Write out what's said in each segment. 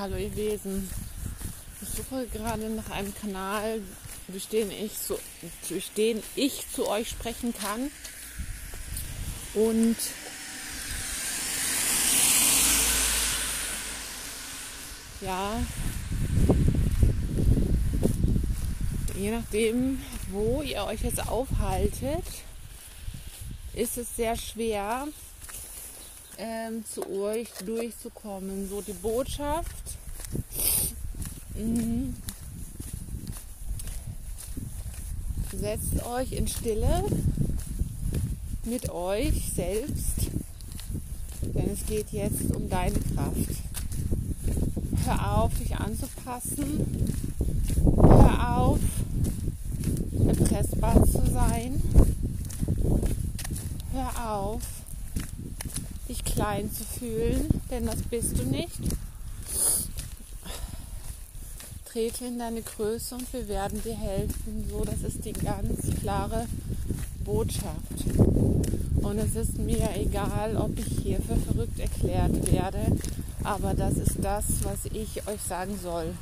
Hallo ihr Wesen. Ich suche gerade nach einem Kanal, durch den ich, so, durch den ich zu euch sprechen kann. Und ja, je nachdem, wo ihr euch jetzt aufhaltet, ist es sehr schwer, ähm, zu euch durchzukommen. So die Botschaft. Mhm. Setzt euch in Stille mit euch selbst, denn es geht jetzt um deine Kraft. Hör auf, dich anzupassen. Hör auf, erpressbar zu sein. Hör auf, dich klein zu fühlen, denn das bist du nicht. Trete in deine Größe und wir werden dir helfen. So, das ist die ganz klare Botschaft. Und es ist mir egal, ob ich hier für verrückt erklärt werde, aber das ist das, was ich euch sagen soll.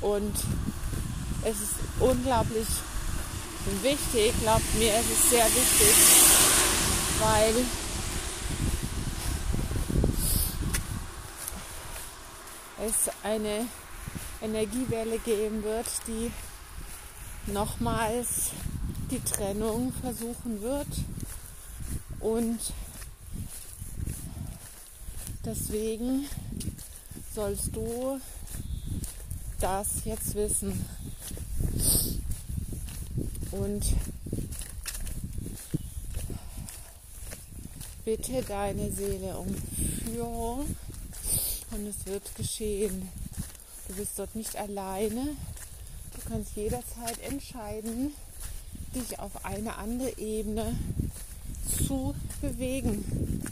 Und es ist unglaublich wichtig, glaubt mir, es ist sehr wichtig, weil es eine Energiewelle geben wird, die nochmals die Trennung versuchen wird. Und deswegen sollst du das jetzt wissen. Und bitte deine Seele um Führung und es wird geschehen. Du bist dort nicht alleine. Du kannst jederzeit entscheiden, dich auf eine andere Ebene zu bewegen.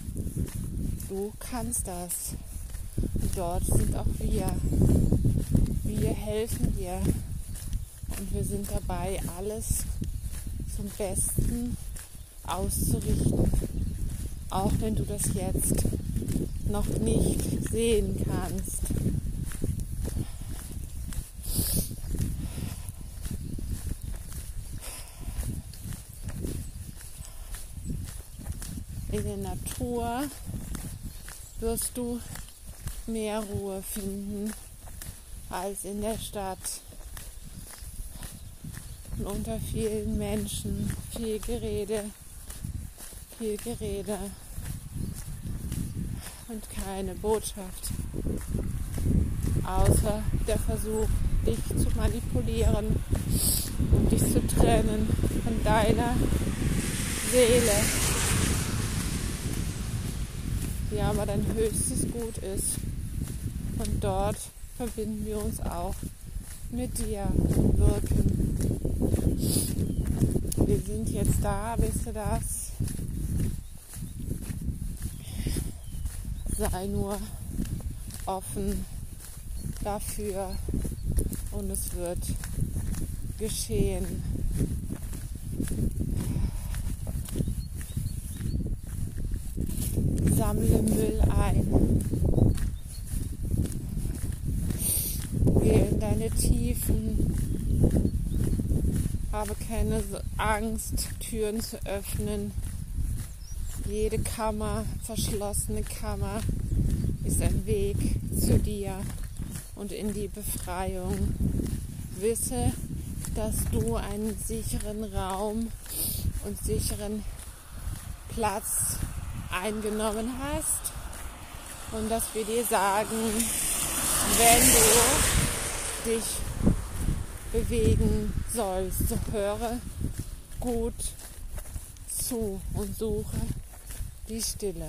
Du kannst das. Und dort sind auch wir. Wir helfen dir. Und wir sind dabei, alles zum Besten auszurichten. Auch wenn du das jetzt noch nicht sehen kannst. In der Natur wirst du mehr Ruhe finden als in der Stadt. Und unter vielen Menschen viel Gerede, viel Gerede und keine Botschaft, außer der Versuch, dich zu manipulieren und dich zu trennen von deiner Seele, die aber dein höchstes Gut ist. Und dort verbinden wir uns auch mit dir wirken. Wir sind jetzt da, wisst ihr das? Sei nur offen dafür und es wird geschehen. Sammle Müll ein. Geh in deine Tiefen. Habe keine Angst, Türen zu öffnen jede Kammer, verschlossene Kammer, ist ein Weg zu dir und in die Befreiung. Wisse, dass du einen sicheren Raum und sicheren Platz eingenommen hast und dass wir dir sagen, wenn du dich bewegen sollst, so höre gut zu und suche die Stille.